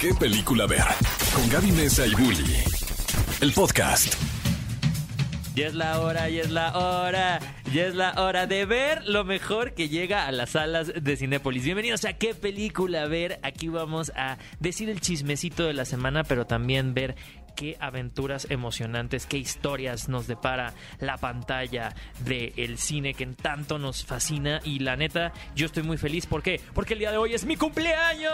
¿Qué película ver? Con Gaby Mesa y Bully. El podcast. Ya es la hora, ya es la hora, ya es la hora de ver lo mejor que llega a las salas de Cinépolis. Bienvenidos a qué película ver. Aquí vamos a decir el chismecito de la semana, pero también ver qué aventuras emocionantes, qué historias nos depara la pantalla del cine que tanto nos fascina. Y la neta, yo estoy muy feliz. ¿Por qué? Porque el día de hoy es mi cumpleaños.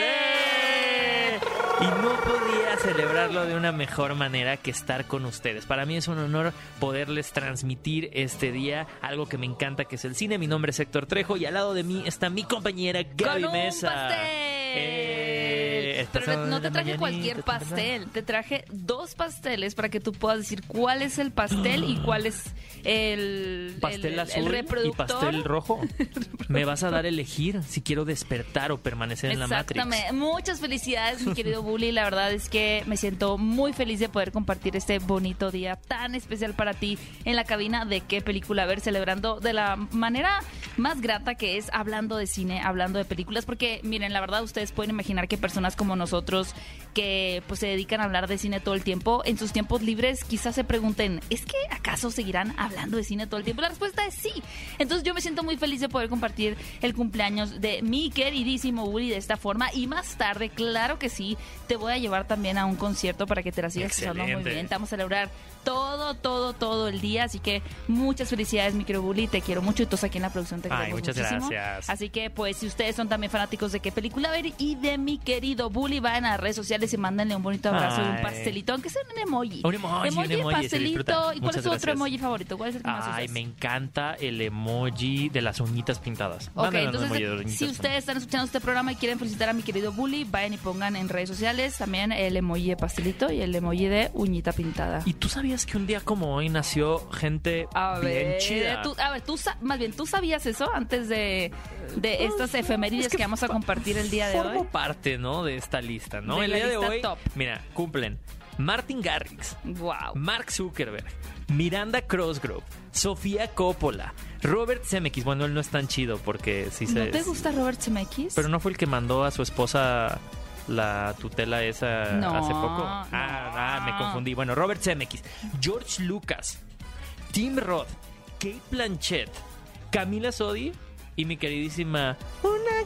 ¡Eh! Y no podía celebrarlo de una mejor manera que estar con ustedes. Para mí es un honor poderles transmitir este día algo que me encanta, que es el cine. Mi nombre es Héctor Trejo y al lado de mí está mi compañera Gaby Con un Mesa. pastel. Eh, Pero no te traje cualquier pastel, te traje dos pasteles para que tú puedas decir cuál es el pastel y cuál es el, Pastel el, azul el reproductor. y pastel rojo. Me vas a dar a elegir si quiero despertar o permanecer en la Matrix. Exactamente. Muchas felicidades, mi querido Bully. La verdad es que me siento muy feliz de poder compartir este bonito día tan especial para ti en la cabina de qué película ver, celebrando de la manera más grata que es hablando de cine, hablando de películas. Porque, miren, la verdad, ustedes pueden imaginar que personas como nosotros que pues se dedican a hablar de cine todo el tiempo, en sus tiempos libres quizás se pregunten, ¿es que acaso seguirán hablando de cine todo el tiempo? La respuesta es sí. Entonces yo me siento muy feliz de poder compartir el cumpleaños de mi queridísimo Woody de esta forma y más tarde, claro que sí, te voy a llevar también a un concierto para que te la sigas pasando muy bien. Te vamos a celebrar todo, todo, todo el día, así que muchas felicidades mi querido Bully, te quiero mucho y todos aquí en la producción te Ay, queremos muchas muchísimo. gracias. Así que pues si ustedes son también fanáticos de qué película ver y de mi querido Bully, vayan a las redes sociales y mándenle un bonito abrazo y un pastelito, aunque sea un emoji. Un emoji, un emoji, pastelito. ¿Y cuál Muchas es tu otro emoji favorito? ¿Cuál es el que más Ay, usas? me encanta el emoji de las uñitas pintadas. Ok, entonces si ustedes están escuchando este programa y quieren felicitar a mi querido Bully, vayan y pongan en redes sociales también el emoji de pastelito y el emoji de uñita pintada. ¿Y tú sabías que un día como hoy nació gente A bien ver, chida? tú, a ver, tú más bien, ¿tú sabías eso antes de, de estas efemérides Es que que, vamos a compartir el día de Formo hoy? parte, ¿no? De esta lista, ¿no? De el día de hoy, top. mira, cumplen Martin Garrix, Wow. Mark Zuckerberg, Miranda Crossgrove, Sofía Coppola, Robert Zemeckis. Bueno, él no es tan chido porque sí se... ¿No te gusta Robert Zemeckis? Pero no fue el que mandó a su esposa la tutela esa No, hace poco. no. Ah, ah, me confundí. Bueno, Robert Zemeckis, George Lucas, Tim Roth, Kate Blanchett, Camila Sodi y mi queridísima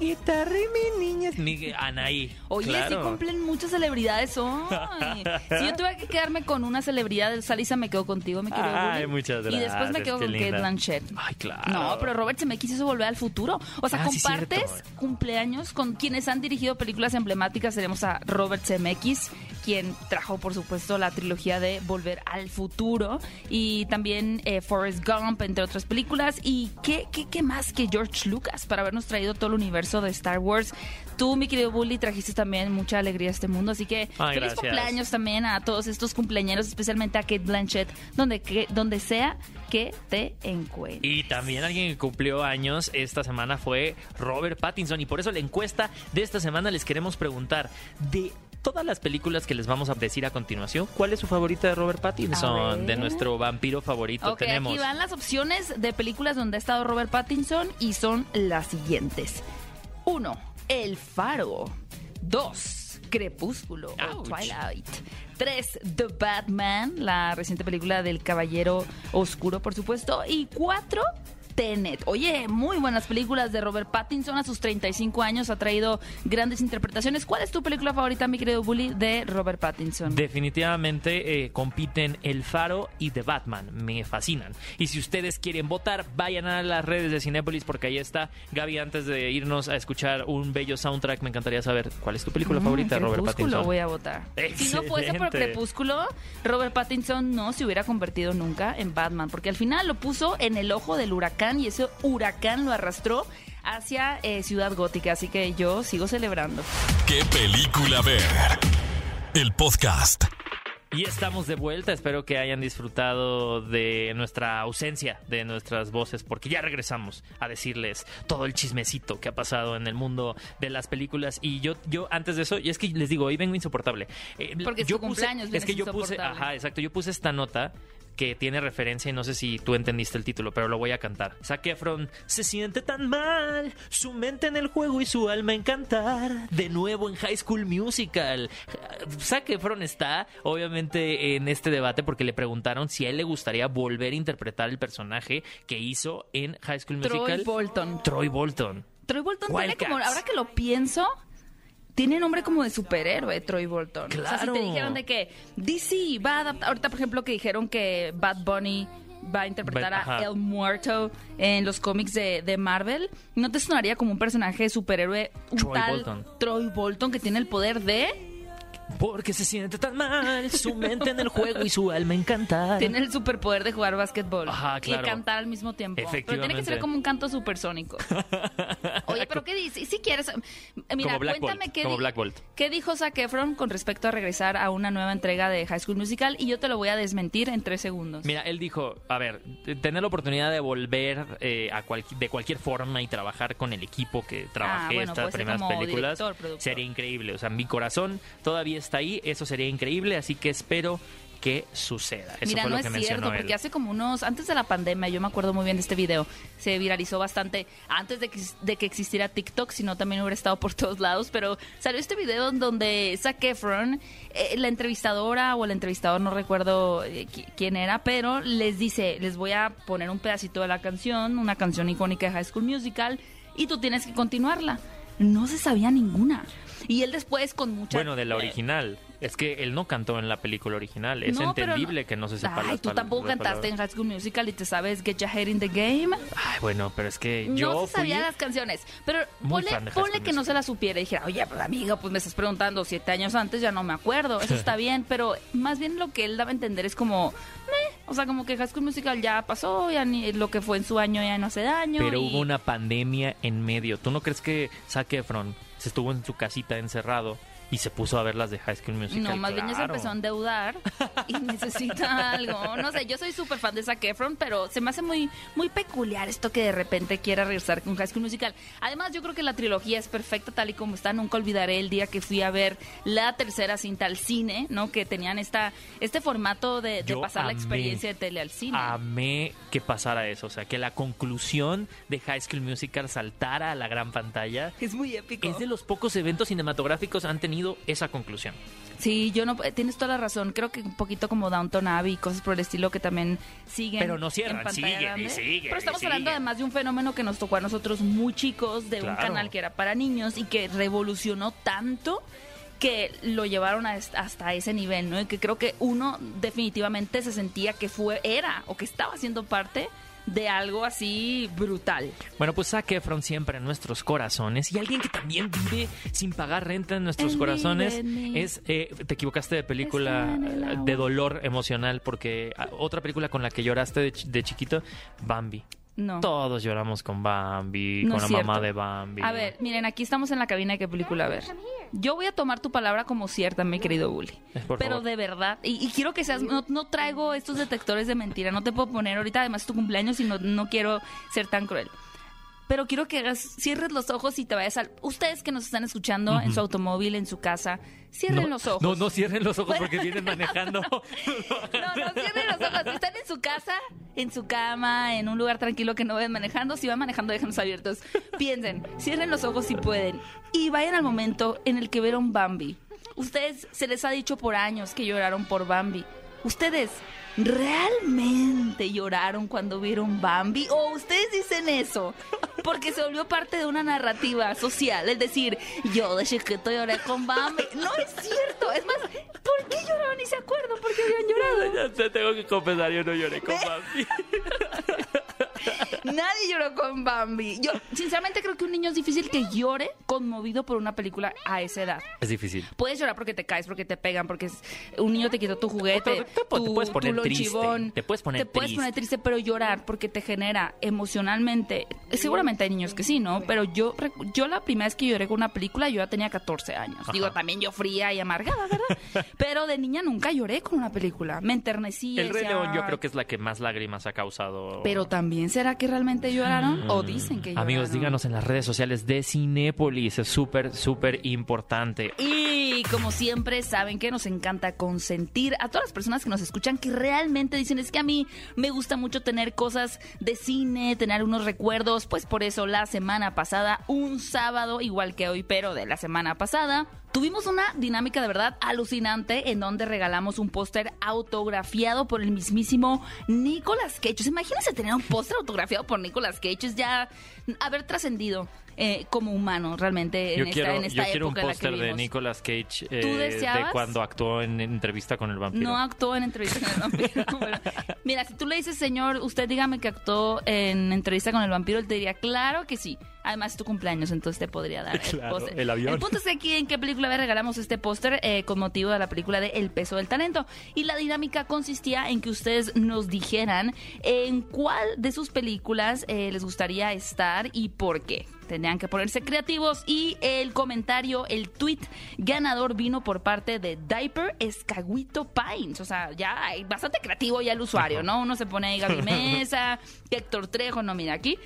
guitarra y mi niña. Anaí. Oye, claro. sí cumplen muchas celebridades hoy. si yo tuve que quedarme con una celebridad, Salisa me quedo contigo, mi querido Ay, Bully. muchas Y después me gracias, quedo con Kate. Blanchett. Ay, claro. No, pero Robert Zemeckis hizo volver al futuro. O sea, Ah, compartes cumpleaños con quienes han dirigido películas emblemáticas. Tenemos a Robert Zemeckis, quien trajo, por supuesto, la trilogía de Volver al Futuro. Y también eh, Forrest Gump, entre otras películas. ¿Y qué, qué, qué más que George Lucas para habernos traído todo el universo de Star Wars? Tú, mi querido Bully, trajiste también mucha alegría a este mundo. Así que Ay, feliz gracias. cumpleaños también a todos estos cumpleaños, especialmente a Kate Blanchett, donde, que, donde sea que te encuentres. Y también alguien que cumplió años esta semana fue Robert Pattinson. Y por eso la encuesta de esta semana les queremos preguntar de todas las películas que les vamos a decir a continuación, ¿cuál es su favorita de Robert Pattinson? De nuestro vampiro favorito tenemos. aquí van las opciones de películas donde ha estado Robert Pattinson y son las siguientes. 1. El Faro. 2. Crepúsculo o Ouch. Twilight. 3. The Batman, la reciente película del Caballero Oscuro, por supuesto. Y 4. Tenet. Oye, muy buenas películas de Robert Pattinson. A sus 35 años ha traído grandes interpretaciones. ¿Cuál es tu película favorita, mi querido Bully, de Robert Pattinson? Definitivamente eh, compiten El Faro y The Batman. Me fascinan. Y si ustedes quieren votar, vayan a las redes de Cinépolis porque ahí está. Gaby, antes de irnos a escuchar un bello soundtrack, me encantaría saber cuál es tu película Mm, favorita Robert Crepúsculo Pattinson. voy a votar. Si no fuese por. Crepúsculo, Robert Pattinson no se hubiera convertido nunca en Batman, porque al final lo puso en el ojo del huracán y ese huracán lo arrastró hacia eh, Ciudad Gótica, así que yo sigo celebrando. ¿Qué película ver? El podcast. Y estamos de vuelta. Espero que hayan disfrutado de nuestra ausencia, de nuestras voces, porque ya regresamos a decirles todo el chismecito que ha pasado en el mundo de las películas. Y yo, yo antes de eso, y es que les digo, hoy vengo insoportable. Eh, Porque es yo tu cumpleaños, es que yo puse, ajá, exacto, yo puse esta nota que tiene referencia y no sé si tú entendiste el título, pero lo voy a cantar. Zac Efron se siente tan mal, su mente en el juego y su alma en cantar, de nuevo en High School Musical. Zac Efron está obviamente en este debate porque le preguntaron si a él le gustaría volver a interpretar el personaje que hizo en High School Musical. Troy Bolton. Troy Bolton. Troy Bolton tiene como, ahora que lo pienso, tiene nombre como de superhéroe, Troy Bolton. O sea, si Claro. te dijeron de que DC va a adaptar, ahorita por ejemplo que dijeron que Bad Bunny va a interpretar a. El Muerto en los cómics de, de Marvel, ¿no te sonaría como un personaje de superhéroe, un Troy tal Bolton. Troy Bolton que tiene el poder de... Porque se siente tan mal, su mente en el juego y su alma en cantar. Tiene el superpoder de jugar básquetbol Ajá, claro. y cantar al mismo tiempo. Pero tiene que ser como un canto supersónico. Oye, pero ¿qué dices? Si quieres, mira, Como Black cuéntame Bolt, qué, como di- Black Bolt. qué dijo Zac Efron con respecto a regresar a una nueva entrega de High School Musical y yo te lo voy a desmentir en tres segundos. Mira, él dijo, a ver, tener la oportunidad de volver eh, a cual- de cualquier forma y trabajar con el equipo que trabajé Ah, bueno, estas primeras películas director, sería increíble. O sea, mi corazón todavía está ahí, eso sería increíble, así que espero que suceda. Eso Mira, fue no lo es que mencionó cierto, él. porque hace como unos, antes de la pandemia, yo me acuerdo muy bien de este video, se viralizó bastante antes de que, de que existiera TikTok, sino también hubiera estado por todos lados, pero salió este video en donde Zac Efron, eh, la entrevistadora o el entrevistador, no recuerdo eh, qui- quién era, pero les dice, les voy a poner un pedacito de la canción, una canción icónica de High School Musical, y tú tienes que continuarla. No se sabía ninguna. Y él después con mucha... Bueno, de la eh, original. Es que él no cantó en la película original. Es no, entendible que no se sepa Ay, las tú tampoco las cantaste en. High School Musical y te sabes Get Your Head in the Game. Ay, bueno, pero es que yo no se sabía fui... las canciones. Pero ponle, ponle que no se la supiera y dijera, oye, pues amiga, pues me estás preguntando siete años antes, ya no me acuerdo. Eso está bien, pero más bien lo que él daba a entender es como, meh, o sea, como que High School Musical ya pasó, ya ni lo que fue en su año ya no hace daño. Pero y- hubo una pandemia en medio. ¿Tú no crees que Zac Efron se estuvo en su casita encerrado y se puso a ver las de High School Musical? No, más bien ya se Claro. empezó a endeudar y necesita algo. No sé, yo soy súper fan de Zac Efron, pero se me hace muy, muy peculiar esto que de repente quiera regresar con High School Musical. Además, yo creo que la trilogía es perfecta tal y como está. Nunca olvidaré el día que fui a ver la tercera cinta al cine, ¿no? Que tenían esta, este formato de, pasar la experiencia de tele al cine. Amé que pasara eso. O sea, que la conclusión de High School Musical saltara a la gran pantalla. es muy épico. Es de los pocos eventos cinematográficos han tenido esa conclusión. Sí, yo no, tienes toda la razón. Creo que un poquito como Downton Abbey y cosas por el estilo que también siguen. Pero no cierran, en siguen y siguen Pero estamos hablando además de un fenómeno que nos tocó a nosotros muy chicos, de un canal que era para niños y que revolucionó tanto que lo llevaron a hasta ese nivel, ¿no? Y que creo que uno definitivamente se sentía que fue, era o que estaba siendo parte de algo así brutal. Bueno, pues Zac Efron siempre en nuestros corazones y alguien que también vive sin pagar renta en nuestros corazones es, eh, te equivocaste de película de dolor emocional porque ah, otra película con la que lloraste de chiquito, Bambi. No. Todos lloramos con Bambi, No con la mamá de Bambi. A ver, miren, aquí estamos en la cabina de qué película ver. Yo voy a tomar tu palabra como cierta, mi querido Bully. Por Pero favor. de verdad, y, y quiero que seas, no, no traigo estos detectores de mentira, no te puedo poner ahorita, además es tu cumpleaños y no, no quiero ser tan cruel. Pero quiero que hagas, cierres los ojos y te vayas al... Ustedes que nos están escuchando en su automóvil, en su casa, cierren no, los ojos. No, no cierren los ojos porque vienen manejando. No, no, cierren los ojos. Si están en su casa, en su cama, en un lugar tranquilo que no vayan manejando, si van manejando, déjenlos abiertos. Piensen, cierren los ojos si pueden y vayan al momento en el que vieron Bambi. Ustedes se les ha dicho por años que lloraron por Bambi. Ustedes realmente lloraron cuando vieron Bambi o ustedes dicen eso porque se volvió parte de una narrativa social, es decir, yo de chiquito lloré con Bambi. No es cierto, es más, ¿por qué lloraban y se acuerdan por qué habían llorado? ya te tengo que confesar, yo no lloré con Bambi. Nadie lloró con Bambi. Yo, sinceramente, creo que un niño es difícil que llore conmovido por una película a esa edad. Es difícil. Puedes llorar porque te caes, porque te pegan, porque es- un niño te quitó tu juguete, Te- puedes poner tu triste, te puedes poner Te puedes triste. poner triste, pero llorar porque te genera emocionalmente. Seguramente hay niños que sí, ¿no? Pero yo, yo la primera vez que lloré con una película, yo ya tenía 14 años. Digo, también yo fría y amargada, ¿verdad? pero de niña nunca lloré con una película. Me enternecí. El Rey León yo creo que es la que más lágrimas ha causado. Pero también, ¿será que realmente lloraron? ¿O dicen que lloraron? Amigos, díganos en las redes sociales de Cinépolis. Es súper, súper importante. Y como siempre, saben que nos encanta consentir a todas las personas que nos escuchan que realmente dicen es que a mí me gusta mucho tener cosas de cine, tener unos recuerdos. Pues por eso la semana pasada, un sábado, igual que hoy, pero de la semana pasada, tuvimos una dinámica de verdad alucinante en donde regalamos un póster autografiado por el mismísimo Nicolas Cage. Imagínense tener un póster autografiado por Nicolas Cage, es ya haber trascendido. eh, como humano realmente en Yo esta, quiero, en esta yo quiero un época en póster de. Nicolas Cage eh, de cuando actuó en entrevista con el vampiro. No actuó en entrevista con el vampiro. Bueno, mira, si tú le dices, señor, usted dígame que actuó en entrevista con el vampiro, él te diría, claro que sí. Además, es tu cumpleaños, entonces te podría dar el Claro, póster. el avión. El punto es que aquí en qué película le regalamos este póster eh, con motivo de la película de El peso del talento. Y la dinámica consistía en que ustedes nos dijeran en cuál de sus películas eh, les gustaría estar y por qué. Tendrían que ponerse creativos y el comentario, el tweet ganador vino por parte de Diaper Escaguito Pines. O sea, ya hay bastante creativo ya el usuario, ¿no? Uno se pone ahí Gaby Mesa, Héctor Trejo, no, mira aquí,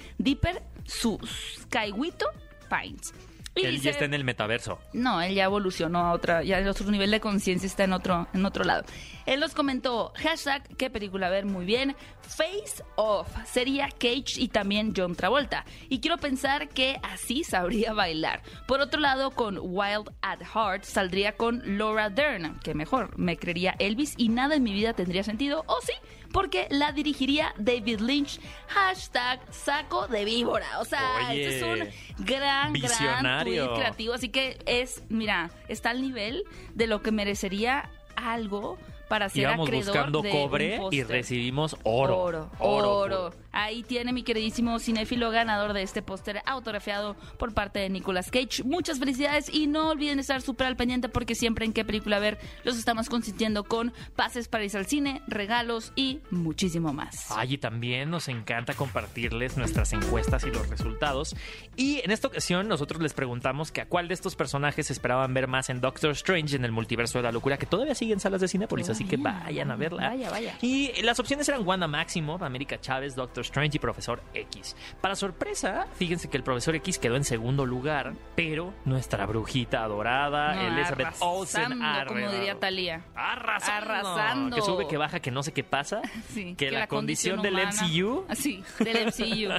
Dipper Escaguito Pines. Y Él dice- ya está en el metaverso. no, él ya evolucionó a otra, ya el otro nivel de conciencia está en otro, en otro lado. Él nos comentó, hashtag, qué película ver, muy bien, Face Off, sería Cage y también John Travolta. Y quiero pensar que así sabría bailar. Por otro lado, con Wild at Heart saldría con Laura Dern, que mejor, me creería Elvis y nada en mi vida tendría sentido, o sí, porque la dirigiría David Lynch, hashtag saco de víbora. O sea, Oye, esto es un gran, gran visionario. tweet creativo. Así que es, mira, está al nivel de lo que merecería algo para ser Íbamos acreedor buscando de cobre un y recibimos oro. Oro, oro. Ahí tiene mi queridísimo cinéfilo ganador de este póster autografiado por parte de Nicolas Cage. Muchas felicidades y no olviden estar súper al pendiente porque siempre en qué película ver los estamos consintiendo con pases para ir al cine, regalos y muchísimo más. Ay, y también nos encanta compartirles nuestras encuestas y los resultados. Y en esta ocasión nosotros les preguntamos que a cuál de estos personajes esperaban ver más en Doctor Strange en el multiverso de la locura, que todavía sigue en salas de Cinépolis, así que vayan a verla. Vaya, vaya. Y las opciones eran Wanda Maximoff, América Chávez, Doctor Strange y Profesor X. Para sorpresa, fíjense que el Profesor X quedó en segundo lugar, pero nuestra brujita adorada, No, Elizabeth Olsen, arrasando, como diría Talía. Arrasando. Arrasando. Que sube, que baja, que no sé qué pasa. Sí, que, la, condición, del humana- MCU. Ah, Sí, del MCU.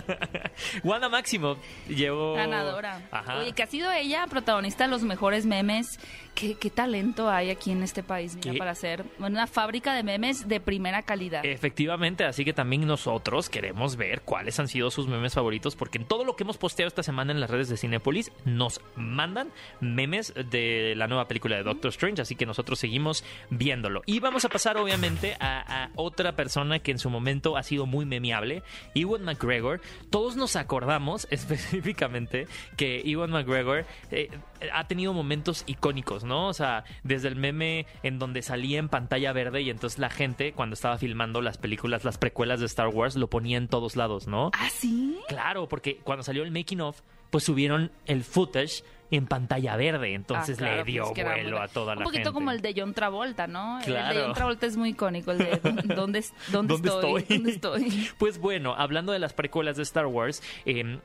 Wanda Maximoff llegó. Ganadora. Ajá. Oye, que ha sido ella protagonista de los mejores memes. ¿Qué, qué talento hay aquí en este país para hacer una fábrica de memes de primera calidad. Efectivamente, así que también nosotros queremos ver cuáles han sido sus memes favoritos, porque en todo lo que hemos posteado esta semana en las redes de Cinepolis nos mandan memes de la nueva película de Doctor Strange, así que nosotros seguimos viéndolo. Y vamos a pasar obviamente a, a otra persona que en su momento ha sido muy memeable, Ewan McGregor. Todos nos acordamos específicamente que Ewan McGregor eh, ha tenido momentos icónicos, ¿no? O sea, desde el meme en donde salía en pantalla verde y entonces la gente cuando estaba filmando las películas, las precuelas de Star Wars, lo ponía en todos lados, ¿no? ¿Ah, sí? Claro, porque cuando salió el making of, pues subieron el footage en pantalla verde, entonces Ah, claro, le dio pues era vuelo muy- a toda la Un poquito gente. como el de John Travolta, ¿no? El Claro. de John Travolta es muy icónico, el de ¿dónde, dónde, ¿Dónde estoy? estoy? ¿Dónde estoy? Pues bueno, hablando de las precuelas de Star Wars, eh,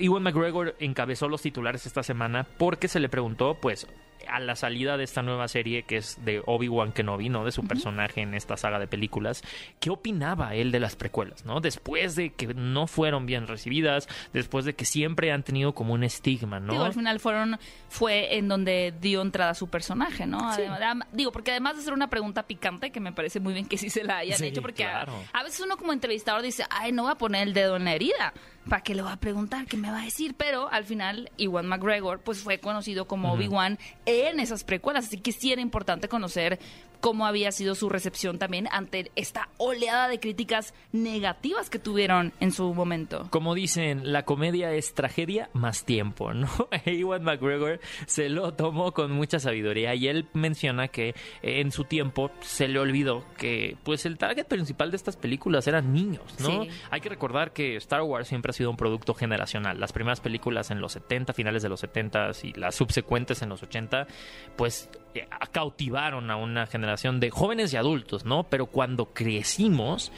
Ewan McGregor encabezó los titulares esta semana porque se le preguntó, pues, a la salida de esta nueva serie que es de Obi-Wan Kenobi, ¿no? De su personaje en esta saga de películas, ¿qué opinaba él de las precuelas, ¿no? Después de que no fueron bien recibidas, después de que siempre han tenido como un estigma, ¿no? Digo, al final fueron, fue en donde dio entrada a su personaje, ¿no? Sí. Digo, porque además de ser una pregunta picante, que me parece muy bien que sí se la hayan Sí, hecho, porque a- claro. a, veces uno como entrevistador dice, ay, no voy a poner el dedo en la herida. ¿Para qué le voy a preguntar? ¿Qué me va a decir? Pero al final, Iwan McGregor, pues fue conocido como Obi-Wan en esas precuelas, así que sí era importante conocer cómo había sido su recepción también ante esta oleada de críticas negativas que tuvieron en su momento. Como dicen, la comedia es tragedia más tiempo, ¿no? Ewan McGregor se lo tomó con mucha sabiduría y él menciona que eh, en su tiempo se le olvidó que pues el target principal de estas películas eran niños, ¿no? Sí. Hay que recordar que Star Wars siempre ha sido un producto generacional. Las primeras películas en los 70, finales de los 70 y las subsecuentes en los 80, pues cautivaron a una generación de jóvenes y adultos, ¿no? Pero cuando crecimos,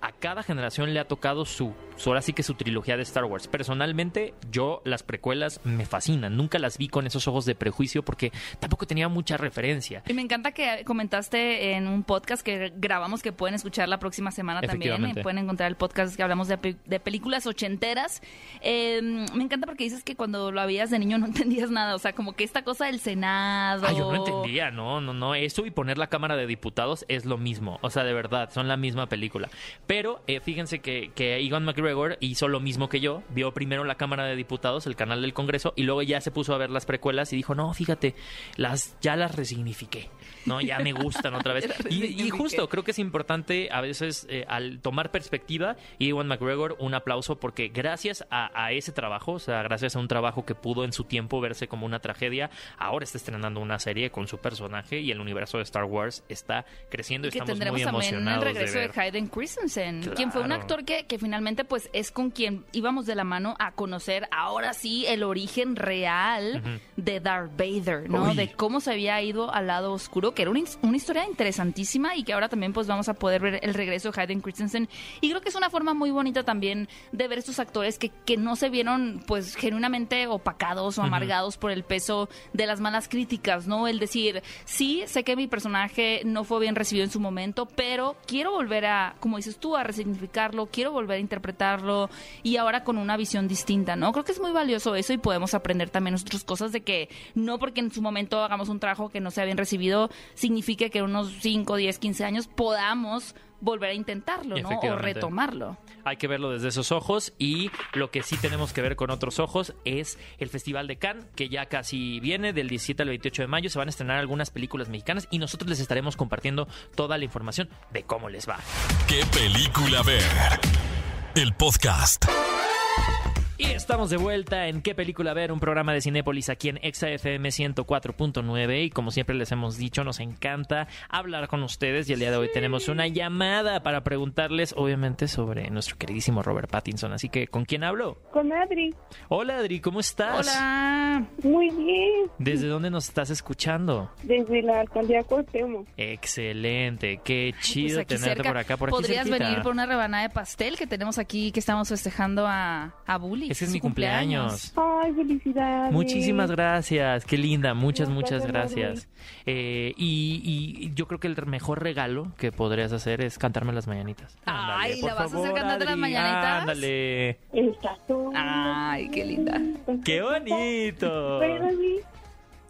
a cada generación le ha tocado su, ahora sí que su trilogía de Star Wars. Personalmente, yo las precuelas me fascinan. Nunca las vi con esos ojos de prejuicio porque tampoco tenía mucha referencia. Y me encanta que comentaste en un podcast que grabamos que pueden escuchar la próxima semana también. Pueden encontrar el podcast que hablamos de, pe- de películas ochenteras. Eh, me encanta porque dices que cuando lo habías de niño no entendías nada. O sea, como que esta cosa del Senado. Ah, yo no entendía, no, no, no. Eso y poner la Cámara de Diputados es lo mismo. O sea, de verdad, son la misma película. Pero eh, fíjense que, que Ewan McGregor hizo lo mismo que yo. Vio primero la Cámara de Diputados, el canal del Congreso, y luego ya se puso a ver las precuelas y dijo, no, fíjate, las, ya las resignifiqué. No, ya me gustan otra vez. Y, y justo, creo que es importante a veces eh, al tomar perspectiva, y Ewan McGregor, un aplauso porque gracias a, a ese trabajo, o sea, gracias a un trabajo que pudo en su tiempo verse como una tragedia, ahora está estrenando una serie con su personaje y el universo de Star Wars está creciendo y que estamos tendremos muy también el emocionados regreso de de, ver. Hayden Christensen, quien fue un Claro. actor que, que finalmente pues es con quien íbamos de la mano a conocer ahora sí el origen real de Darth Vader, ¿no? Uy. De cómo se había ido al lado oscuro, que era una, his- una historia interesantísima y que ahora también pues vamos a poder ver el regreso de Hayden Christensen. Y creo que es una forma muy bonita también de ver estos actores que, que no se vieron pues genuinamente opacados o amargados por el peso de las malas críticas, ¿no? El decir, sí, sé que mi personaje no fue bien recibido en su momento, pero quiero volver a, como dices tú, a resignificarlo, quiero volver a interpretarlo y ahora con una visión distinta, ¿no? Creo que es muy valioso eso y podemos aprender también nosotros cosas de que no porque en su momento hagamos un trabajo que no sea bien recibido, signifique que en unos 5, 10, 15 años podamos volver a intentarlo, ¿no? O retomarlo. Hay que verlo desde esos ojos y lo que sí tenemos que ver con otros ojos es el Festival de Cannes, que ya casi viene del 17 al 28 de mayo. Se van a estrenar algunas películas mexicanas y nosotros les estaremos compartiendo toda la información de cómo les va. ¿Qué película ver? El podcast. Y estamos de vuelta en ¿Qué película ver? Un programa de Cinépolis aquí en ExaFM 104.9 y como siempre les hemos dicho, nos encanta hablar con ustedes y el día de hoy tenemos una llamada para preguntarles obviamente sobre nuestro queridísimo Robert Pattinson. Así que, ¿con quién hablo? Con Adri. Hola Adri, ¿cómo estás? Hola. Muy bien. ¿Desde dónde nos estás escuchando? Desde la alcaldía Cuauhtémoc. Excelente, qué chido Pues tenerte cerca. por acá. Por aquí Podrías venir por una rebanada de pastel que tenemos aquí, que estamos festejando a, a Bully. Ese es mi cumpleaños. Ay, felicidades. Muchísimas gracias, qué linda, muchas, muchas gracias. Eh, y, y yo creo que el mejor regalo que podrías hacer es cantarme las mañanitas. Ay, por ¿la vas a hacer favor, cantando las mañanitas? Ándale. Está todo. Ay, qué linda. ¡Qué bonito! Para mí,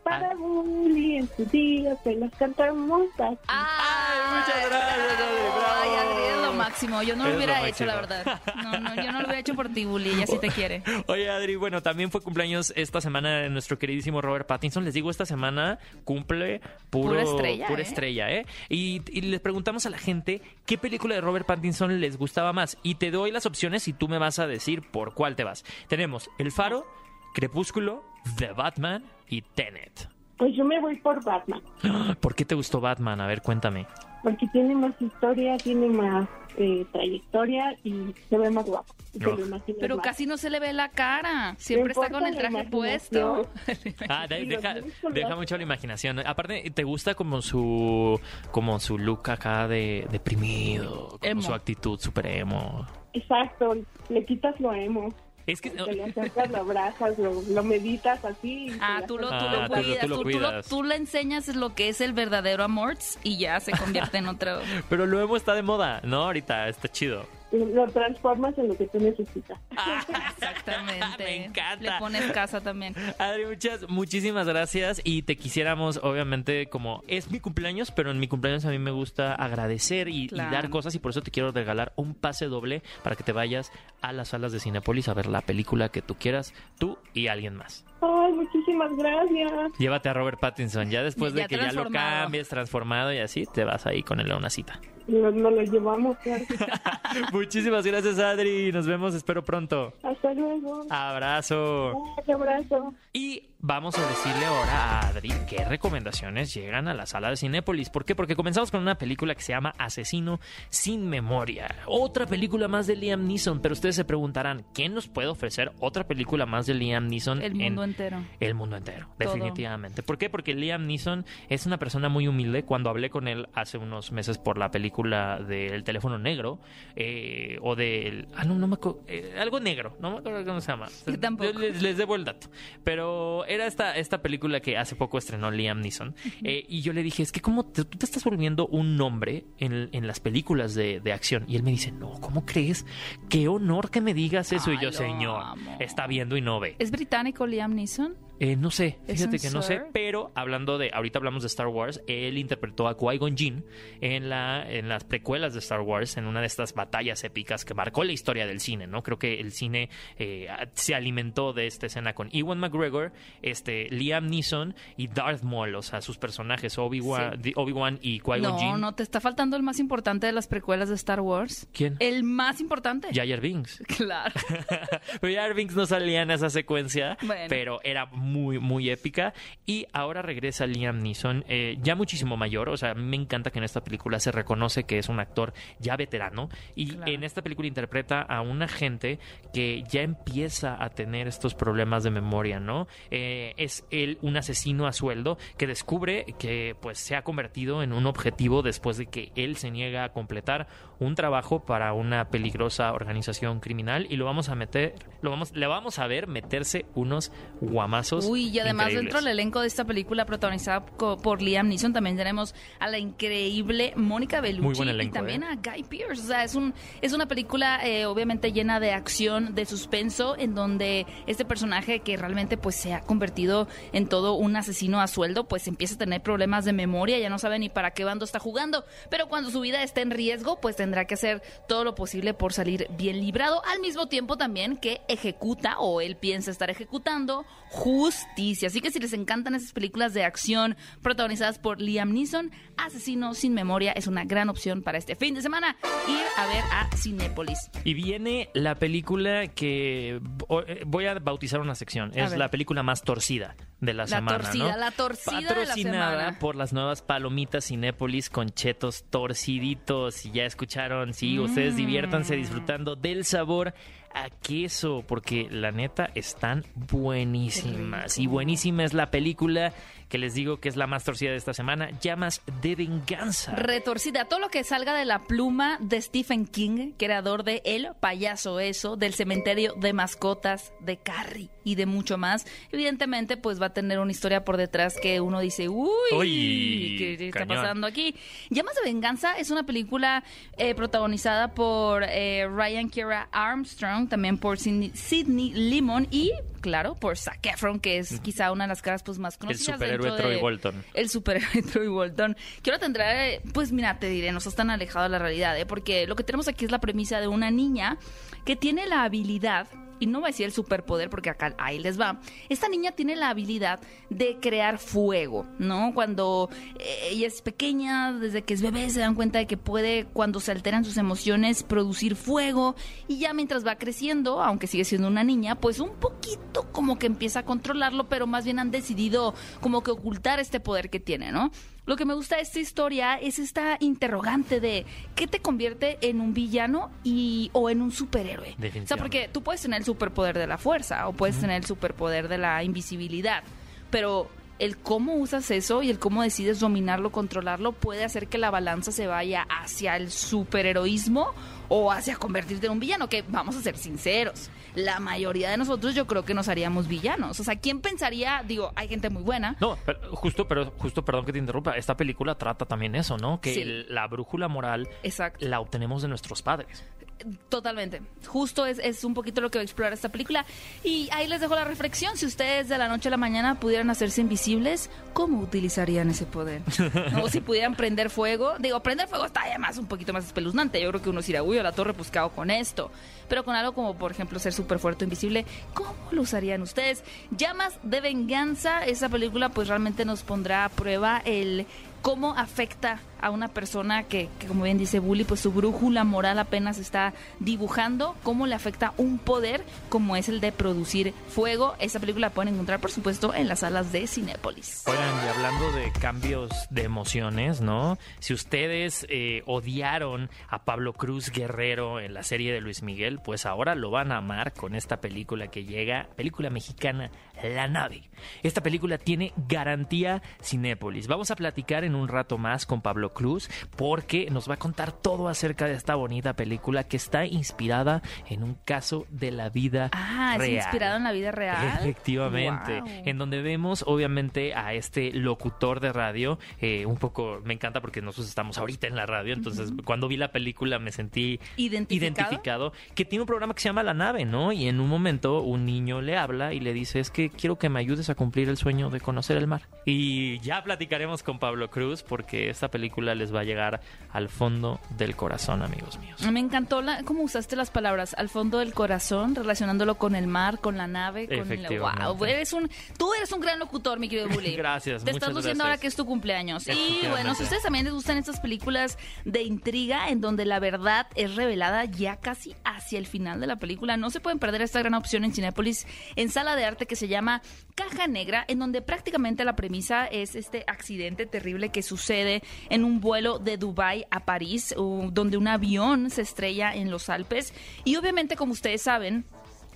para Bully, en su día, se las cantamos así. Ay, muchas gracias, Adri, bravo. Ay, Adri, máximo. Yo no lo Eres hubiera lo hecho, la verdad. No, no, yo no lo hubiera hecho por ti, Bully. Ella sí te quiere. Oye, Adri, bueno, también fue cumpleaños esta semana de nuestro queridísimo Robert Pattinson. Les digo, esta semana cumple puro, Pura estrella, pura ¿eh? estrella, ¿eh? Y, y les preguntamos a la gente qué película de Robert Pattinson les gustaba más. Y te doy las opciones y tú me vas a decir por cuál te vas. Tenemos El Faro, Crepúsculo, The Batman y Tenet. Pues yo me voy por Batman. ¿Por qué te gustó Batman? A ver, cuéntame. Porque tiene más historia, tiene más eh, trayectoria y se ve más guapo. No. Pero más. casi no se le ve la cara. Siempre está con el traje puesto. Ah, de- deja, deja mucho la imaginación. Aparte, ¿te gusta como su como su look acá de deprimido? Como Emo. su actitud super emo. Exacto, le quitas lo emo. Es que... Te le acercas, lo abrazas, lo, lo meditas así. y Ah, te tú lo, tú Ah, lo tú lo- cuidas, tú lo tú, tú lo- cuidas. tú le enseñas lo que es el verdadero amor y ya se convierte en otro. Pero lo emo está de moda, ¿no? Ahorita está chido. Lo transformas en lo que tú necesitas. Exactamente. Me encanta. Le pones casa también. Adri, muchas, muchísimas gracias y te quisiéramos, obviamente, como es mi cumpleaños, pero en mi cumpleaños a mí me gusta agradecer y, y dar cosas y por eso te quiero regalar un pase doble para que te vayas a las salas de Cinepolis a ver la película que tú quieras, tú y alguien más. Ay, muchísimas gracias. Llévate a Robert Pattinson, ya después Ya de que ya lo cambies, transformado y así, te vas ahí con él a una cita. Nos, nos lo llevamos, claro. Muchísimas gracias, Adri. Nos vemos, espero pronto. Hasta luego. Abrazo. Un abrazo. Y vamos a decirle ahora a Adri qué recomendaciones llegan a la sala de Cinépolis. ¿Por qué? Porque comenzamos con una película que se llama Asesino sin memoria. Otra película más de Liam Neeson. Pero ustedes se preguntarán, ¿quién nos puede ofrecer otra película más de Liam Neeson? El en mundo entero. el mundo entero, Todo. definitivamente. ¿Por qué? Porque Liam Neeson es una persona muy humilde. Cuando hablé con él hace unos meses por la película del teléfono negro, eh, o del... Ah, no, no me acuerdo. eh, algo negro, no me acuerdo cómo se llama. Yo tampoco. Les, les debo el dato. Pero era esta, esta película que hace poco estrenó Liam Neeson. Eh, y yo le dije, es que como tú te estás volviendo un nombre en, en las películas de, de acción. Y él me dice, no, ¿cómo crees? Qué honor que me digas eso. y yo, señor, amo. está viendo y no ve. ¿Es británico Liam Neeson? Eh, no sé, ¿Es fíjate que no sé, pero hablando de, ahorita hablamos de Star Wars, él interpretó a Qui-Gon Jinn en, la, en las precuelas de Star Wars, en una de estas batallas épicas que marcó la historia del cine, ¿no? Creo que el cine eh, se alimentó de esta escena con Ewan McGregor, este, Liam Neeson y Darth Maul, o sea, sus personajes Obi-Wan Sí. Y Qui-Gon No, Jinn. no, te está faltando el más importante de las precuelas de Star Wars. ¿Quién? El más importante. Jar Binks. Claro. pero Jar Binks no salía en esa secuencia, Bueno. pero era muy, muy épica. Y ahora regresa Liam Neeson, eh, ya muchísimo mayor. O sea, me encanta que en esta película se reconoce que es un actor ya veterano. Y Claro. en esta película interpreta a un agente que ya empieza a tener estos problemas de memoria, ¿no? Eh, es él un asesino a sueldo que descubre que pues se ha convertido en un objetivo después de que él se niega a completar un trabajo para una peligrosa organización criminal y lo vamos a meter, lo vamos, le vamos a ver meterse unos guamazos. Uy, y además increíbles. dentro del elenco de esta película protagonizada por Liam Neeson también tenemos a la increíble Mónica Muy Bellucci buen y elenco, también ¿eh? a Guy Pearce. O sea, es un es una película eh, obviamente llena de acción, de suspenso, en donde este personaje que realmente pues se ha convertido en todo un asesino a sueldo, pues empieza a tener problemas de memoria, ya no sabe ni para qué bando está jugando, pero cuando su vida está en riesgo, pues tendrá que hacer todo lo posible por salir bien librado, al mismo tiempo también que ejecuta o él piensa estar ejecutando justicia. Así que si les encantan esas películas de acción protagonizadas por Liam Neeson, Asesino sin memoria es una gran opción para este fin de semana ir a ver a Cinépolis. Y viene la película que eh, voy a bautizar una sección. A Es ver. la película más torcida de la, La semana. torcida, ¿no? la torcida de la Patrocinada semana. por las nuevas palomitas Cinépolis con chetos torciditos. Y ya escucharon, sí, ustedes Mm. diviértanse disfrutando del sabor a queso, porque la neta están buenísimas. Y buenísima es la película que les digo que es la más torcida de esta semana, Llamas de Venganza. Retorcida, todo lo que salga de la pluma de Stephen King, creador de El Payaso Eso, del cementerio de mascotas, de Carrie y de mucho más. Evidentemente, pues va a tener una historia por detrás que uno dice, uy, Uy, ¿qué está cañón. pasando aquí? Llamas de Venganza es una película eh, protagonizada por eh, Ryan Kiera Armstrong, también por Sidney, Sidney Lemon y, claro, por Zac Efron, que es quizá una de las caras pues, más El conocidas. superhéroe dentro Troy de- Bolton. el superhéroe Troy Bolton. Que ahora tendrá, pues mira, te diré, no estás tan alejado de la realidad, ¿eh? porque lo que tenemos aquí es la premisa de una niña que tiene la habilidad, y no voy a decir el superpoder porque acá ahí les va, esta niña tiene la habilidad de crear fuego, ¿no? Cuando eh, ella es pequeña, desde que es bebé, se dan cuenta de que puede, cuando se alteran sus emociones, producir fuego, y ya mientras va creciendo, aunque sigue siendo una niña, pues un poquito como que empieza a controlarlo, pero más bien han decidido como que ocultar este poder que tiene, ¿no? Lo que me gusta de esta historia es esta interrogante de qué te convierte en un villano y o en un superhéroe. O sea, porque tú puedes tener el superpoder de la fuerza o puedes tener el superpoder de la invisibilidad, pero el cómo usas eso y el cómo decides dominarlo, controlarlo, puede hacer que la balanza se vaya hacia el superheroísmo o hacia convertirte en un villano, que vamos a ser sinceros, la mayoría de nosotros yo creo que nos haríamos villanos. O sea, ¿quién pensaría? Digo, hay gente muy buena. No, pero justo, pero justo, perdón que te interrumpa, esta película trata también eso, ¿no? Que Sí. el- la brújula moral Exacto. la obtenemos de nuestros padres. Totalmente. Justo es, es un poquito lo que va a explorar esta película. Y ahí les dejo la reflexión. Si ustedes de la noche a la mañana pudieran hacerse invisibles, ¿cómo utilizarían ese poder? O si pudieran prender fuego. Digo, prender fuego está además un poquito más espeluznante. Yo creo que uno se irá, uy, a la torre buscado con esto. Pero con algo como, por ejemplo, ser súper fuerte o invisible, ¿cómo lo usarían ustedes? Llamas de venganza. Esa película pues realmente nos pondrá a prueba el cómo afecta a una persona que, que, como bien dice Bully, pues su brújula moral apenas está dibujando, cómo le afecta un poder como es el de producir fuego. Esa película la pueden encontrar, por supuesto, en las salas de Cinépolis. Oigan, y hablando de cambios de emociones, ¿no? Si ustedes eh, odiaron a Pablo Cruz Guerrero en la serie de Luis Miguel, pues ahora lo van a amar con esta película que llega, película mexicana, La Nave. Esta película tiene garantía Cinépolis. Vamos a platicar en un rato más con Pablo Cruz porque nos va a contar todo acerca de esta bonita película que está inspirada en un caso de la vida ah, real. es inspirado en la vida real. Efectivamente, Wow. en donde vemos obviamente a este locutor de radio, eh, un poco me encanta porque nosotros estamos ahorita en la radio, entonces cuando vi la película me sentí ¿Identificado? identificado, que tiene un programa que se llama La Nave, ¿no? Y en un momento un niño le habla y le dice, es que quiero que me ayudes a cumplir el sueño de conocer el mar. Y ya platicaremos con Pablo Cruz porque esta película les va a llegar al fondo del corazón, amigos míos. Me encantó la, cómo usaste las palabras al fondo del corazón, relacionándolo con el mar, con la nave, con el wow. Eres un, tú eres un gran locutor, mi querido Bully. Gracias, Te estás luciendo ahora que es tu cumpleaños. Y bueno, si ustedes también les gustan estas películas de intriga en donde la verdad es revelada ya casi hacia el final de la película, no se pueden perder esta gran opción en Cinépolis en sala de arte que se llama Caja Negra, en donde prácticamente la premisa es este accidente terrible que sucede en un vuelo de Dubai a París, donde un avión se estrella en los Alpes. Y obviamente, como ustedes saben,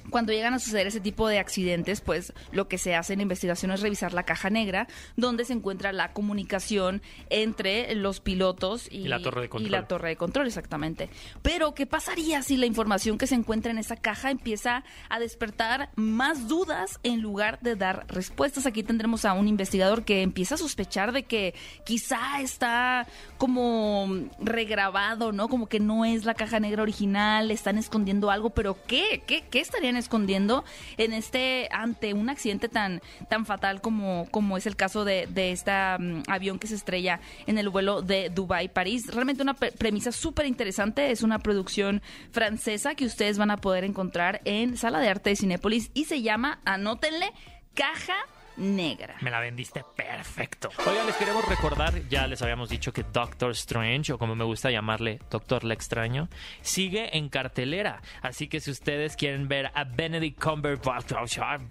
cuando llegan a suceder ese tipo de accidentes, pues lo que se hace en investigación es revisar la caja negra, donde se encuentra la comunicación entre los pilotos y, Y la torre de control. y la torre de control, exactamente. Pero, ¿qué pasaría si la información que se encuentra en esa caja empieza a despertar más dudas en lugar de dar respuestas? Aquí tendremos a un investigador que empieza a sospechar de que quizá está como regrabado, ¿no? Como que no es la caja negra original, están escondiendo algo, pero ¿qué? ¿Qué, qué escondiendo en este, ante un accidente tan, tan fatal como, como es el caso de, de este avión que se estrella en el vuelo de Dubai-París? Realmente una pre- premisa súper interesante, es una producción francesa que ustedes van a poder encontrar en Sala de Arte de Cinépolis y se llama, anótenle, Caja Negra. Me la vendiste perfecto. Oigan, les queremos recordar, ya les habíamos dicho que Doctor Strange, o como me gusta llamarle, Doctor Le Extraño, sigue en cartelera. Así que si ustedes quieren ver a Benedict Cumberbatch,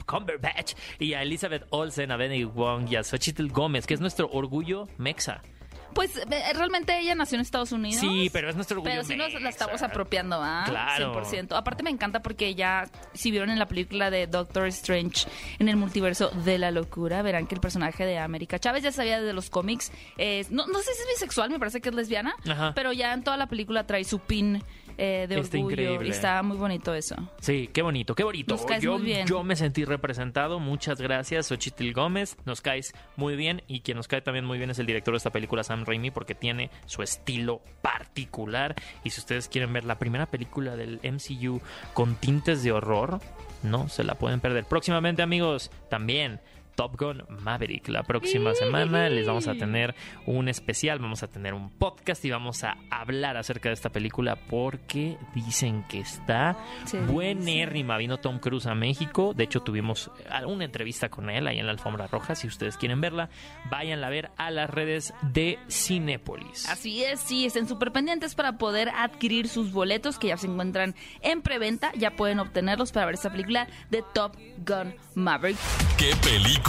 Cumberbatch y a Elizabeth Olsen, a Benedict Wong y a Xochitl Gómez, que es nuestro orgullo mexa. Pues eh, realmente ella nació en Estados Unidos. Sí, pero es nuestro orgullo Pero sí nos la estamos apropiando, ¿ah? Claro. 100%. Aparte me encanta porque ya, si vieron en la película de Doctor Strange en el multiverso de la locura, verán que el personaje de América Chávez ya sabía desde los cómics. eh, no, no sé si es bisexual, me parece que es lesbiana, Ajá. pero ya en toda la película trae su pin eh, de Está orgullo. increíble. Y está muy bonito eso. Sí, qué bonito, qué bonito. Nos caes yo, muy bien. yo me sentí representado. Muchas gracias, Xochitl Gómez. Nos caes muy bien. Y quien nos cae también muy bien es el director de esta película, Sam Raimi, porque tiene su estilo particular. Y si ustedes quieren ver la primera película del MCU con tintes de horror, no se la pueden perder. Próximamente, amigos, también. Top Gun Maverick. La próxima semana les vamos a tener un especial, vamos a tener un podcast y vamos a hablar acerca de esta película porque dicen que está buenérrima. Vino Tom Cruise a México. De hecho, tuvimos una entrevista con él ahí en la alfombra roja. Si ustedes quieren verla, váyanla a ver a las redes de Cinépolis. Así es, sí, estén súper pendientes para poder adquirir sus boletos que ya se encuentran en preventa. Ya pueden obtenerlos para ver esta película de Top Gun Maverick. ¿Qué película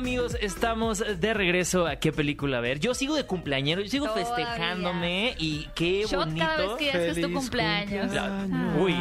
amigos, estamos de regreso a qué película ver. Yo sigo de cumpleañero, yo sigo Todavía. festejándome y qué Shot bonito. cada vez que ya es tu cumpleaños. Ya, Uy,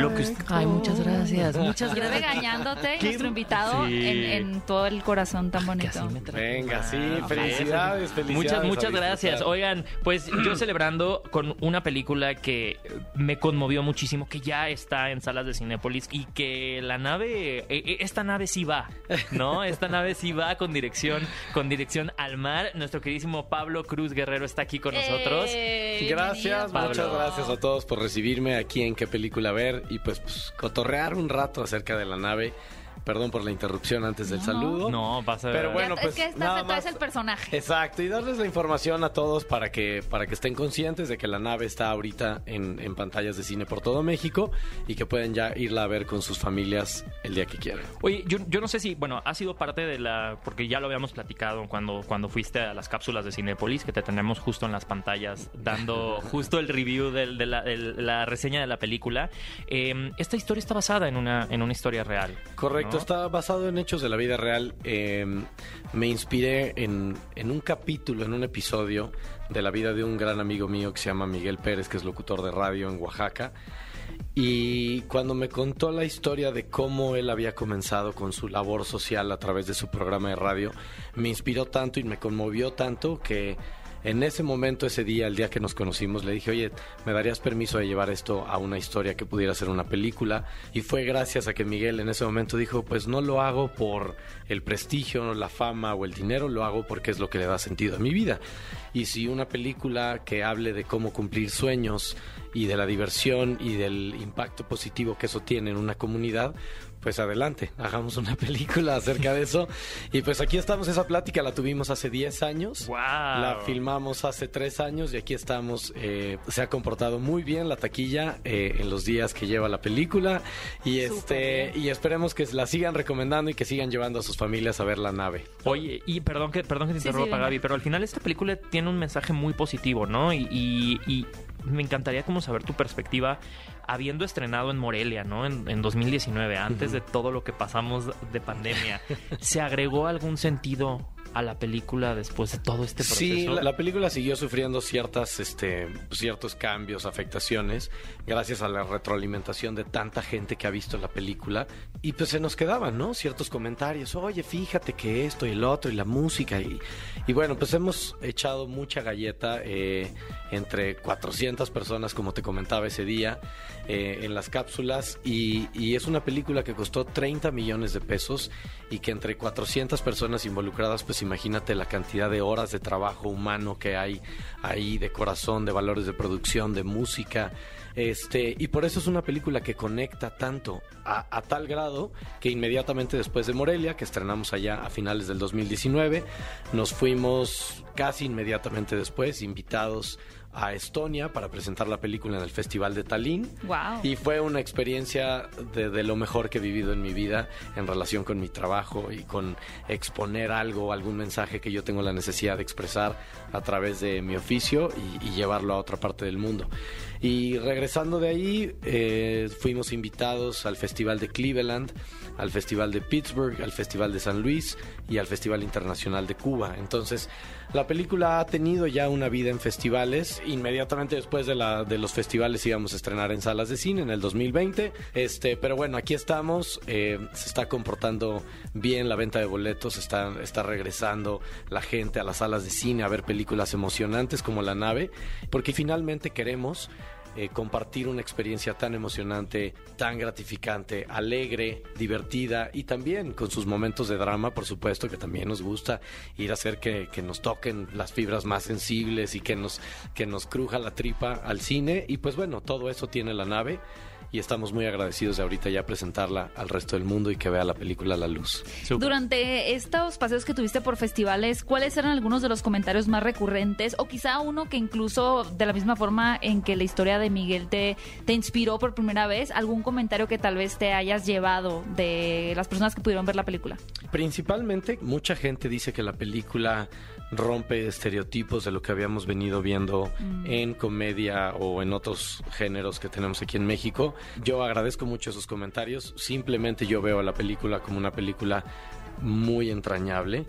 lo que usted- Ay, muchas gracias, muchas gracias. regañándote, ¿Qué? nuestro invitado, Sí. en, en todo el corazón tan Que bonito. así me. Venga, sí, Ah, felicidades, felicidades. Muchas, a muchas gracias. Oigan, pues yo celebrando con una película que me conmovió muchísimo, que ya está en salas de Cinépolis y que la nave, eh, eh, esta nave sí va, ¿no? Esta nave sí va con dirección, con dirección al mar. Nuestro queridísimo Pablo Cruz Guerrero está aquí con nosotros. Eh, Gracias, muchas gracias a todos por recibirme aquí en qué película ver y pues, pues, cotorrear un rato acerca de la nave. Perdón por la interrupción antes del No. saludo. No, pasa. Pero bueno, Ya, pues, es que nada estás detrás más- el personaje. Exacto, y darles la información a todos para que, para que estén conscientes de que la nave está ahorita en, en pantallas de cine por todo México y que pueden ya irla a ver con sus familias el día que quieran. Oye, yo, yo no sé si, bueno, ha sido parte de la, porque ya lo habíamos platicado cuando, cuando fuiste a las cápsulas de Cinepolis, que te tenemos justo en las pantallas, dando justo el review del- de, la, reseña de la película. Eh, esta historia está basada en una, en una historia real. Correcto, ¿no? Está basado en hechos de la vida real. Eh, me inspiré en, en un capítulo, en un episodio de la vida de un gran amigo mío que se llama Miguel Pérez, que es locutor de radio en Oaxaca. Y cuando me contó la historia de cómo él había comenzado con su labor social a través de su programa de radio, me inspiró tanto y me conmovió tanto que en ese momento, ese día, el día que nos conocimos, le dije, oye, ¿me darías permiso de llevar esto a una historia que pudiera ser una película? Y fue gracias a que Miguel en ese momento dijo, pues no lo hago por el prestigio, la fama o el dinero, lo hago porque es lo que le da sentido a mi vida. Y si una película que hable de cómo cumplir sueños y de la diversión y del impacto positivo que eso tiene en una comunidad, pues adelante, hagamos una película acerca de eso. Y pues aquí estamos, esa plática la tuvimos hace 10 años. ¡Wow! La filmamos hace tres años y aquí estamos. eh, se ha comportado muy bien la taquilla eh, en los días que lleva la película y este y esperemos que la sigan recomendando y que sigan llevando a sus familias a ver la nave. Oye, y perdón que, perdón que te interrumpa, sí. Gaby, pero al final esta película tiene un mensaje muy positivo, ¿no? Y, y- y me encantaría como saber tu perspectiva habiendo estrenado en Morelia, ¿no? En, en 2019, antes de todo lo que pasamos de pandemia. ¿Se agregó algún sentido a la película después de todo este proceso? Sí, la, la película siguió sufriendo ciertas, este, ciertos cambios, afectaciones, gracias a la retroalimentación de tanta gente que ha visto la película. Y pues se nos quedaban, ¿no? Ciertos comentarios, oye, fíjate que esto y el otro y la música. Y, y bueno, pues hemos echado mucha galleta eh, entre 400 personas, como te comentaba ese día, eh, en las cápsulas. Y, y es una película que costó 30 millones de pesos y que entre 400 personas involucradas, pues imagínate la cantidad de horas de trabajo humano que hay ahí, de corazón, de valores de producción, de música. Este, y por eso es una película que conecta tanto a, a tal grado que inmediatamente después de Morelia, que estrenamos allá a finales del 2019, nos fuimos casi inmediatamente después, invitados a Estonia para presentar la película en el Festival de Tallinn. Wow. Y fue una experiencia de, de lo mejor que he vivido en mi vida en relación con mi trabajo y con exponer algo, algún mensaje que yo tengo la necesidad de expresar a través de mi oficio y, y llevarlo a otra parte del mundo. Y regresando de ahí, eh, fuimos invitados al Festival de Cleveland, al Festival de Pittsburgh, al Festival de San Luis y al Festival Internacional de Cuba. Entonces, la película ha tenido ya una vida en festivales. Inmediatamente después de, la, de los festivales íbamos a estrenar en salas de cine en el 2020. Este, pero bueno, aquí estamos. eh, se está comportando bien la venta de boletos. Está, está regresando la gente a las salas de cine a ver películas emocionantes como La Nave. Porque finalmente queremos eh, compartir una experiencia tan emocionante, tan gratificante, alegre, divertida y también con sus momentos de drama, por supuesto, que también nos gusta ir a hacer que, que nos toquen las fibras más sensibles y que nos, que nos cruja la tripa al cine. Y pues bueno, todo eso tiene la nave y estamos muy agradecidos de ahorita ya presentarla al resto del mundo y que vea la película a la luz. Durante estos paseos que tuviste por festivales, ¿cuáles eran algunos de los comentarios más recurrentes? O quizá uno que incluso de la misma forma en que la historia de Miguel te, te inspiró por primera vez, algún comentario que tal vez te hayas llevado de las personas que pudieron ver la película. Principalmente, mucha gente dice que la película rompe estereotipos de lo que habíamos venido viendo en comedia o en otros géneros que tenemos aquí en México. Yo agradezco mucho esos comentarios. Simplemente yo veo a la película como una película muy entrañable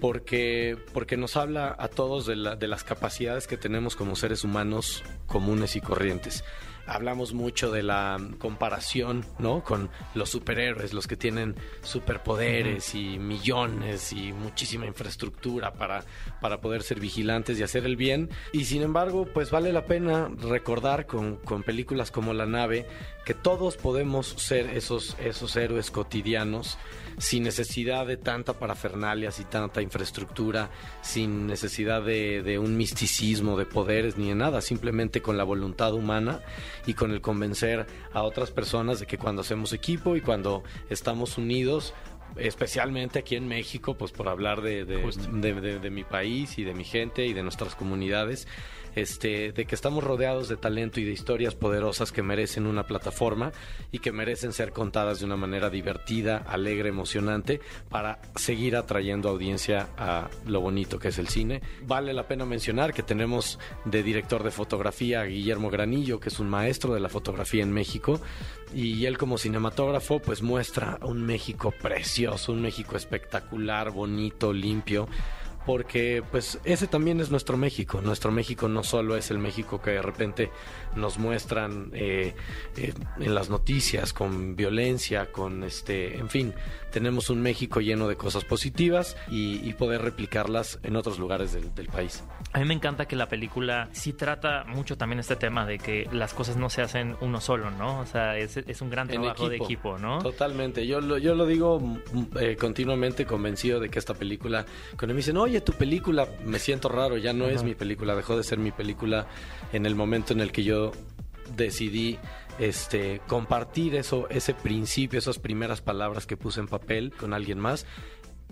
porque, porque nos habla a todos de, la- de las capacidades que tenemos como seres humanos comunes y corrientes. Hablamos mucho de la comparación, ¿no? Con los superhéroes, los que tienen superpoderes y millones y muchísima infraestructura para, para poder ser vigilantes y hacer el bien. Y sin embargo, pues vale la pena recordar con, con películas como La nave que todos podemos ser esos, esos héroes cotidianos sin necesidad de tanta parafernalias y tanta infraestructura, sin necesidad de, de un misticismo, de poderes ni de nada, simplemente con la voluntad humana y con el convencer a otras personas de que cuando hacemos equipo y cuando estamos unidos, especialmente aquí en México, pues por hablar de, de, de- de mi país y de mi gente y de nuestras comunidades, este, de que estamos rodeados de talento y de historias poderosas que merecen una plataforma y que merecen ser contadas de una manera divertida, alegre, emocionante, para seguir atrayendo audiencia a lo bonito que es el cine. Vale la pena mencionar que tenemos de director de fotografía a Guillermo Granillo, que es un maestro de la fotografía en México, y él como cinematógrafo pues muestra un México precioso, un México espectacular, bonito, limpio porque pues ese también es nuestro México. Nuestro México no solo es el México que de repente nos muestran eh, eh, en las noticias con violencia, con este, en fin, tenemos un México lleno de cosas positivas y, y poder replicarlas en otros lugares del, del país. A mí me encanta que la película sí trata mucho también este tema de que las cosas no se hacen uno solo, ¿no? O sea, es, es un gran trabajo de equipo, ¿no? Totalmente. Yo lo, yo lo digo mm, eh, continuamente convencido de que esta película, cuando me dicen, oye, tu película, me siento raro, ya no es mi película, dejó de ser mi película en el momento en el que yo decidí este compartir eso ese principio esas primeras palabras que puse en papel con alguien más.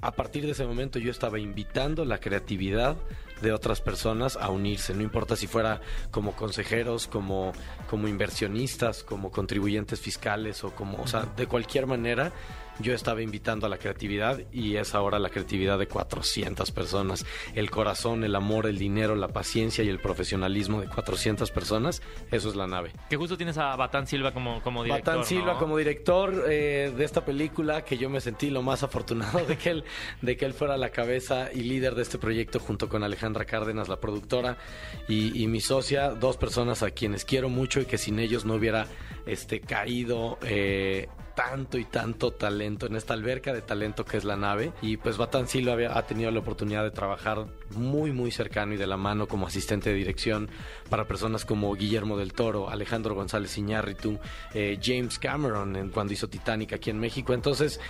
A partir de ese momento yo estaba invitando la creatividad de otras personas a unirse, no importa si fuera como consejeros, como, como inversionistas, como contribuyentes fiscales o como, o sea, de cualquier manera, yo estaba invitando a la creatividad y es ahora la creatividad de 400 personas. El corazón, el amor, el dinero, la paciencia y el profesionalismo de 400 personas, eso es la nave. Que justo tienes a Batán Silva como, como director, Batán Silva ¿no? como director eh, de esta película, que yo me sentí lo más afortunado de que él, de que él fuera la cabeza y líder de este proyecto junto con Alejandra Cárdenas, la productora, y, y mi socia, dos personas a quienes quiero mucho y que sin ellos no hubiera este caído eh, tanto y tanto talento en esta alberca de talento que es la nave. Y pues Batán Silva había- ha tenido la oportunidad de trabajar muy, muy cercano y de la mano como asistente de dirección para personas como Guillermo del Toro, Alejandro González Iñárritu, eh, James Cameron en- cuando hizo Titanic aquí en México. Entonces,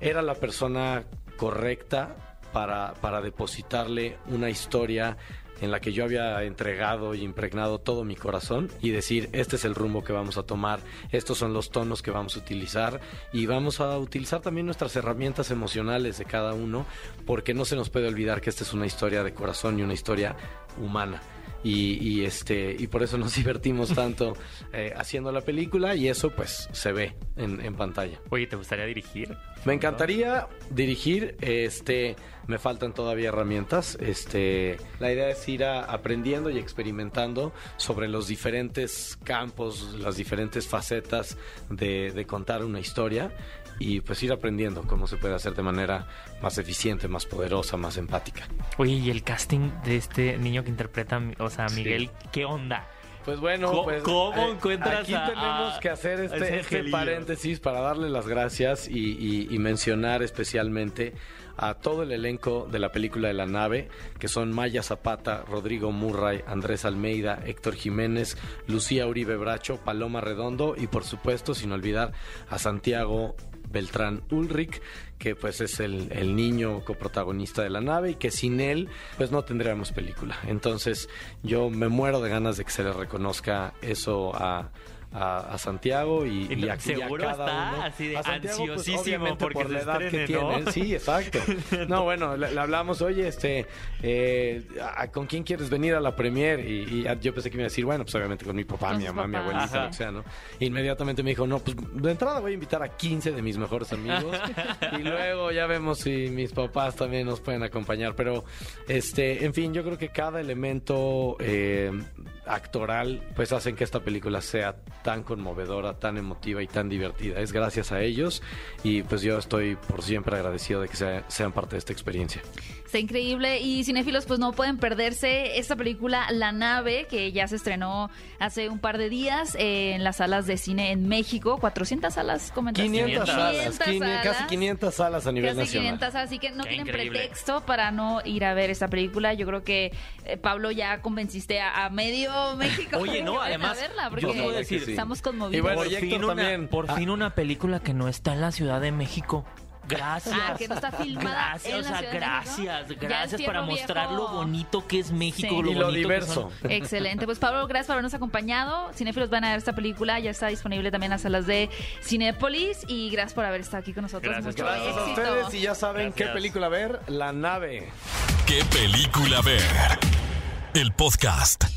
era la persona correcta para depositarle una historia en la que yo había entregado y impregnado todo mi corazón y decir, este es el rumbo que vamos a tomar, estos son los tonos que vamos a utilizar y vamos a utilizar también nuestras herramientas emocionales de cada uno, porque no se nos puede olvidar que esta es una historia de corazón y una historia humana. Y, y, este y por eso nos divertimos tanto eh, haciendo la película y eso pues se ve en, en pantalla. Oye, ¿te gustaría dirigir? Me encantaría dirigir, este, me faltan todavía herramientas, este, la idea es ir a- aprendiendo y experimentando sobre los diferentes campos, las diferentes facetas de, de contar una historia y pues ir aprendiendo cómo se puede hacer de manera más eficiente, más poderosa, más empática. Oye, y el casting de este niño que interpreta, o sea, Sí. Miguel, ¿qué onda? Pues bueno, ¿Cómo- pues, cómo encuentras aquí a- tenemos que hacer este, este paréntesis para darle las gracias y, y- y mencionar especialmente a todo el elenco de la película de la nave, que son Maya Zapata, Rodrigo Murray, Andrés Almeida, Héctor Jiménez, Lucía Uribe Bracho, Paloma Redondo y por supuesto, sin olvidar a Santiago Beltrán Ulrich, que pues es el, niño coprotagonista de la nave y que sin él pues no tendríamos película. Entonces yo me muero de ganas de que se le reconozca eso a, a, a Santiago y, Y y a, y a seguro cada está uno. así de Santiago, pues, ansiosísimo porque por la edad que ¿no? tiene. Sí, exacto. No, bueno, le, le hablamos, oye, este, eh, ¿a- ¿con quién quieres venir a la premier? Y, y yo pensé que me iba a decir, bueno, pues obviamente con mi papá, Con mi mamá, mi abuelita, Ajá. lo que sea, ¿no? Inmediatamente me dijo, no, pues de entrada voy a invitar a 15 de mis mejores amigos y luego ya vemos si mis papás también nos pueden acompañar. Pero, este, en fin, yo creo que cada elemento eh, actoral, pues hacen que esta película sea tan conmovedora, tan emotiva y tan divertida. Es gracias a ellos y pues yo estoy por siempre agradecido de que sea- sean parte de esta experiencia. Está increíble y cinéfilos pues no pueden perderse esta película La Nave que ya se estrenó hace un par de días eh, en las salas de cine en México, 400 salas comentaste. 500 salas, 500 quini- casi 500 salas a nivel Casi nacional. 500 salas, así que no Qué tienen increíble. pretexto para no ir a ver esta película. Yo creo que eh, Pablo ya convenciste a, a medio México. Oye, no, además, a verla, yo porque te voy a decir, sí. Estamos conmovidos. Y bueno, por fin, una, también. por Ah. fin una película que no está en la Ciudad de México. Gracias. Ah, que no está filmada Gracias, en o sea, gracias, gracias para mostrar viejo. lo bonito que es México, Sí. lo Y lo diverso. Excelente. Pues Pablo, gracias por habernos acompañado. Cinéfilos van a ver esta película. Ya está disponible también en las salas de Cinépolis. Y gracias por haber estado aquí con nosotros. Gracias, Mucho Gracias a éxito. ustedes y ya saben Gracias. qué película ver, La Nave. ¿Qué película ver? El podcast.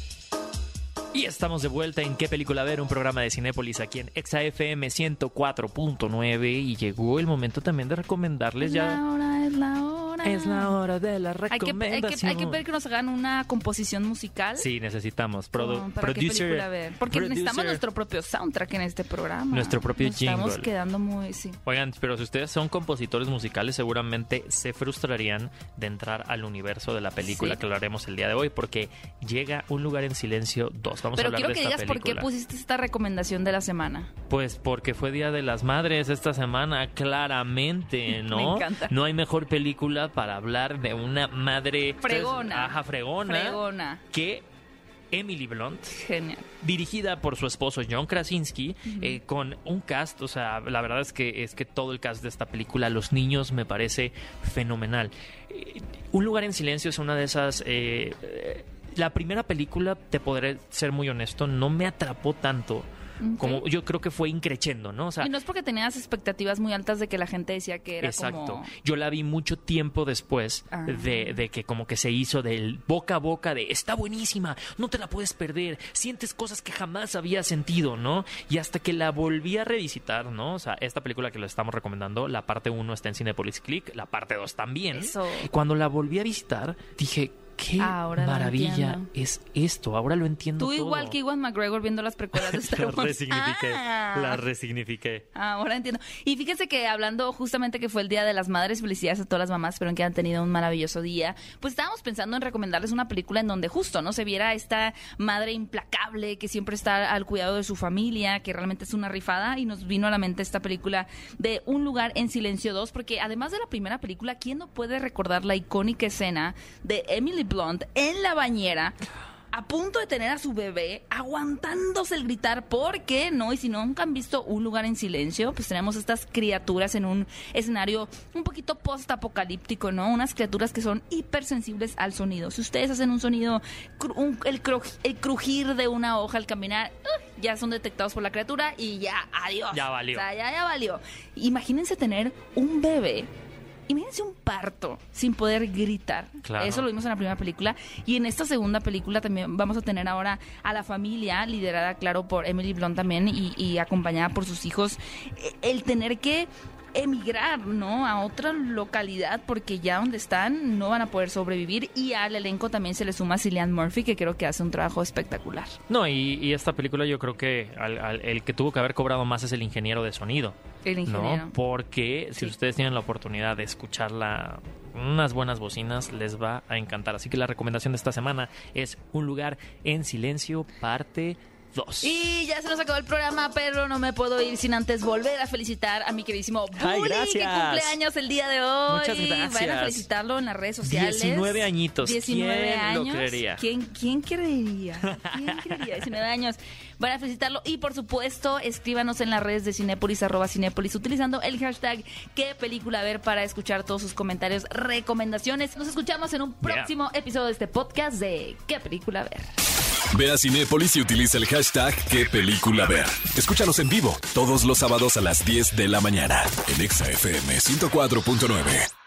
Y estamos de vuelta en ¿Qué película ver? Un programa de Cinépolis aquí en ExaFM 104.9 y llegó el momento también de recomendarles Es ya... la hora, es la hora. Es la hora de la Hay que, hay, que, recomendación. hay que ver que nos hagan una composición musical. Sí, necesitamos. Produ- con- para qué producer, película ver. Porque necesitamos nuestro propio soundtrack en este programa. Nuestro propio Nos Estamos jingle. quedando muy. Sí. Oigan, pero si ustedes son compositores musicales, seguramente se frustrarían de entrar al universo de la película Sí. que hablaremos el día de hoy, porque llega Un lugar en silencio 2. Vamos a Pero hablar quiero de que esta digas por qué película. pusiste esta recomendación de la semana. Pues porque fue Día de las Madres esta semana, claramente, ¿no? Me encanta. No hay mejor película para hablar de una madre Fregona. Ajá, fregona, Fregona. que Emily Blunt, Genial. dirigida por su esposo John Krasinski, eh, con un cast, o sea, la verdad es que es que todo el cast de esta película, los niños, me parece fenomenal. Eh, un lugar en silencio es una de esas. eh, eh, la primera película, te podré ser muy honesto, no me atrapó tanto. Como yo creo que fue increchendo, ¿no? O sea, y no es porque tenías expectativas muy altas de que la gente decía que era Exacto. como... Yo la vi mucho tiempo después Ah. de, de que como que se hizo del boca a boca de está buenísima, no te la puedes perder, sientes cosas que jamás había sentido, ¿no? Y hasta que la volví a revisitar, ¿no? O sea, esta película que le estamos recomendando, la parte 1 está en Cinepolis Click, la parte 2 también. Eso. Y cuando la volví a visitar, dije, qué Ahora maravilla es esto, ahora lo entiendo Tú igual que Iwan McGregor viendo las precuelas de Star La Wars. resignifiqué, Ah. la resignifiqué. Ahora entiendo. Y fíjense que hablando justamente que fue el Día de las Madres, felicidades a todas las mamás, espero que hayan tenido un maravilloso día. Pues estábamos pensando en recomendarles una película en donde justo, ¿no? Se viera esta madre implacable que siempre está al cuidado de su familia, que realmente es una rifada, y nos vino a la mente esta película de Un lugar en silencio 2, porque además de la primera película, ¿quién no puede recordar la icónica escena de Emily Blunt en la bañera? a punto de tener a su bebé aguantándose el gritar, ¿por qué no? Y si nunca han visto un lugar en silencio, pues tenemos estas criaturas en un escenario un poquito post-apocalíptico, ¿no? Unas criaturas que son hipersensibles al sonido. Si ustedes hacen un sonido, un- el, cru- el crujir de una hoja al caminar, ¡uh! ya son detectados por la criatura y ya, adiós. Ya valió. O sea, ya, ya valió. Imagínense tener un bebé. Imagínense un parto sin poder gritar. Claro. Eso lo vimos en la primera película. Y en esta segunda película también vamos a tener ahora a la familia, liderada, claro, por Emily Blunt también y, y acompañada por sus hijos. Eh, El tener que emigrar, ¿no? A otra localidad porque ya donde están no van a poder sobrevivir. Y al elenco también se le suma Cillian Murphy, que creo que hace un trabajo espectacular. No, y, y esta película yo creo que al- al- el que tuvo que haber cobrado más es el ingeniero de sonido. El ingeniero. ¿no? Porque si Sí. ustedes tienen la oportunidad de escucharla, unas buenas bocinas les va a encantar. Así que la recomendación de esta semana es Un lugar en silencio, parte 2. Y ya se nos acabó el programa, pero no me puedo ir sin antes volver a felicitar a mi queridísimo Ay, Bully, que gracias. cumple años el día de hoy. Muchas gracias. Vayan a felicitarlo en las redes sociales. 19 añitos. 19 ¿Quién lo años. creería? ¿Quién, quién creería? ¿Quién creería? 19 años. Van a felicitarlo y por supuesto escríbanos en las redes de Cinépolis, arroba Cinépolis, utilizando el hashtag qué película ver para escuchar todos sus comentarios, recomendaciones. Nos escuchamos en un Yeah. próximo episodio de este podcast de qué película ver. Ve a Cinépolis y utiliza el hashtag qué película ver. Escúchanos en vivo todos los sábados a las 10 de la mañana en Exa FM 104.9.